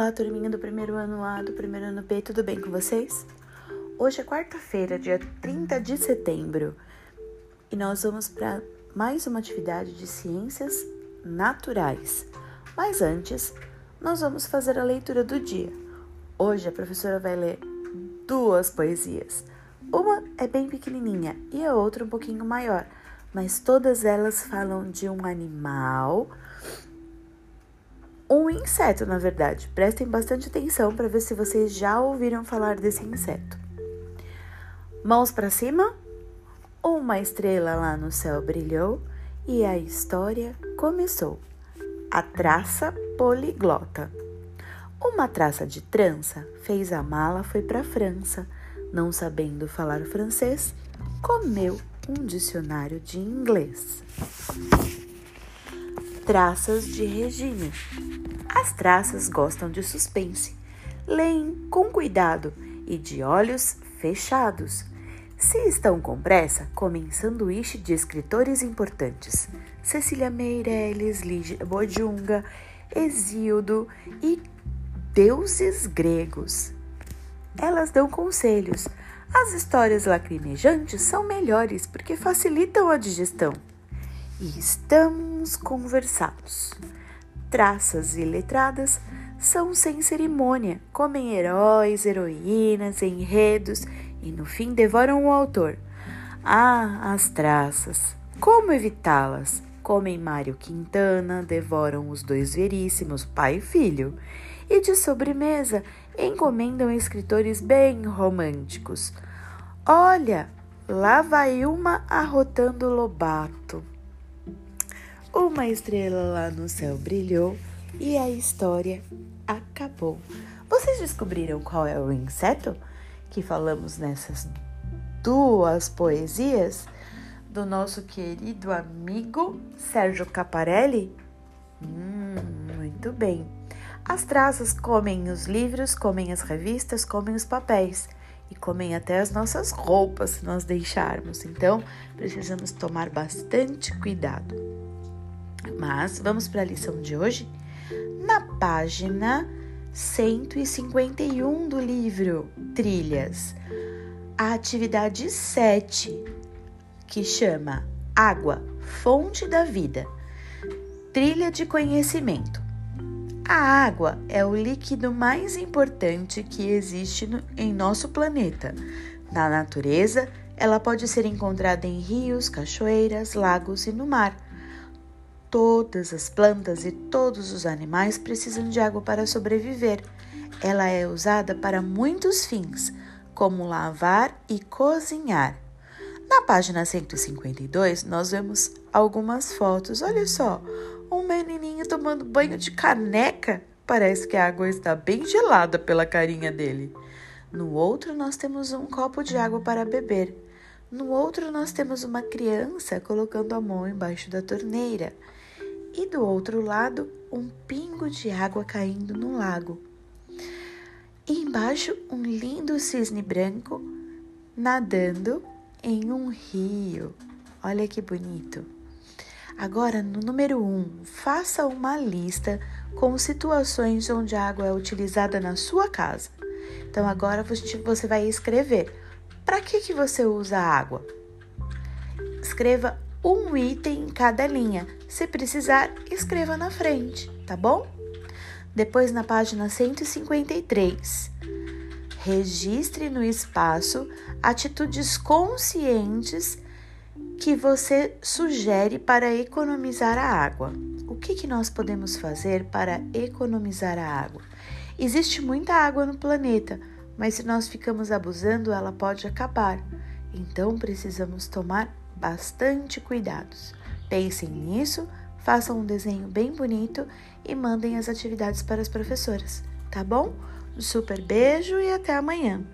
Olá, turminha do primeiro ano A, do primeiro ano B, tudo bem com vocês? Hoje é quarta-feira, dia 30 de setembro, e nós vamos para mais uma atividade de ciências naturais. Mas antes, nós vamos fazer a leitura do dia. Hoje a professora vai ler duas poesias. Uma é bem pequenininha e a outra um pouquinho maior, mas todas elas falam de um animal um inseto, na verdade. Prestem bastante atenção para ver se vocês já ouviram falar desse inseto. Mãos para cima. Uma estrela lá no céu brilhou e a história começou. A traça poliglota. Uma traça de trança fez a mala, foi para a França. Não sabendo falar francês, comeu um dicionário de inglês. Traças de Regina. As traças gostam de suspense. Leem com cuidado e de olhos fechados. Se estão com pressa, comem sanduíche de escritores importantes. Cecília Meirelles, Lígia Bodjunga, Exildo e deuses gregos. Elas dão conselhos. As histórias lacrimejantes são melhores porque facilitam a digestão. E estamos conversados traças e letradas são sem cerimônia, comem heróis, heroínas, enredos e no fim devoram o autor. Ah, as traças! Como evitá-las? Comem Mário Quintana, devoram os dois veríssimos, pai e filho. E de sobremesa encomendam escritores bem românticos. Olha, lá vai uma arrotando Lobato. Uma estrela lá no céu brilhou e a história acabou. Vocês descobriram qual é o inseto que falamos nessas duas poesias do nosso querido amigo Sérgio Caparelli? Hum, muito bem. As traças comem os livros, comem as revistas, comem os papéis e comem até as nossas roupas se nós deixarmos. Então, precisamos tomar bastante cuidado. Mas vamos para a lição de hoje? Na página 151 do livro Trilhas, a atividade 7, que chama Água, Fonte da Vida. Trilha de conhecimento. A água é o líquido mais importante que existe no, em nosso planeta. Na natureza, ela pode ser encontrada em rios, cachoeiras, lagos e no mar. Todas as plantas e todos os animais precisam de água para sobreviver. Ela é usada para muitos fins, como lavar e cozinhar. Na página 152, nós vemos algumas fotos. Olha só, um menininho tomando banho de caneca. Parece que a água está bem gelada pela carinha dele. No outro, nós temos um copo de água para beber. No outro, nós temos uma criança colocando a mão embaixo da torneira e do outro lado um pingo de água caindo no lago. E embaixo um lindo cisne branco nadando em um rio. Olha que bonito. Agora, no número 1, um, faça uma lista com situações onde a água é utilizada na sua casa. Então, agora você vai escrever. Para que, que você usa a água? Escreva um item em cada linha. Se precisar, escreva na frente, tá bom? Depois, na página 153, registre no espaço atitudes conscientes que você sugere para economizar a água. O que, que nós podemos fazer para economizar a água? Existe muita água no planeta, mas se nós ficamos abusando, ela pode acabar. Então precisamos tomar bastante cuidados. Pensem nisso, façam um desenho bem bonito e mandem as atividades para as professoras, tá bom? Um super beijo e até amanhã!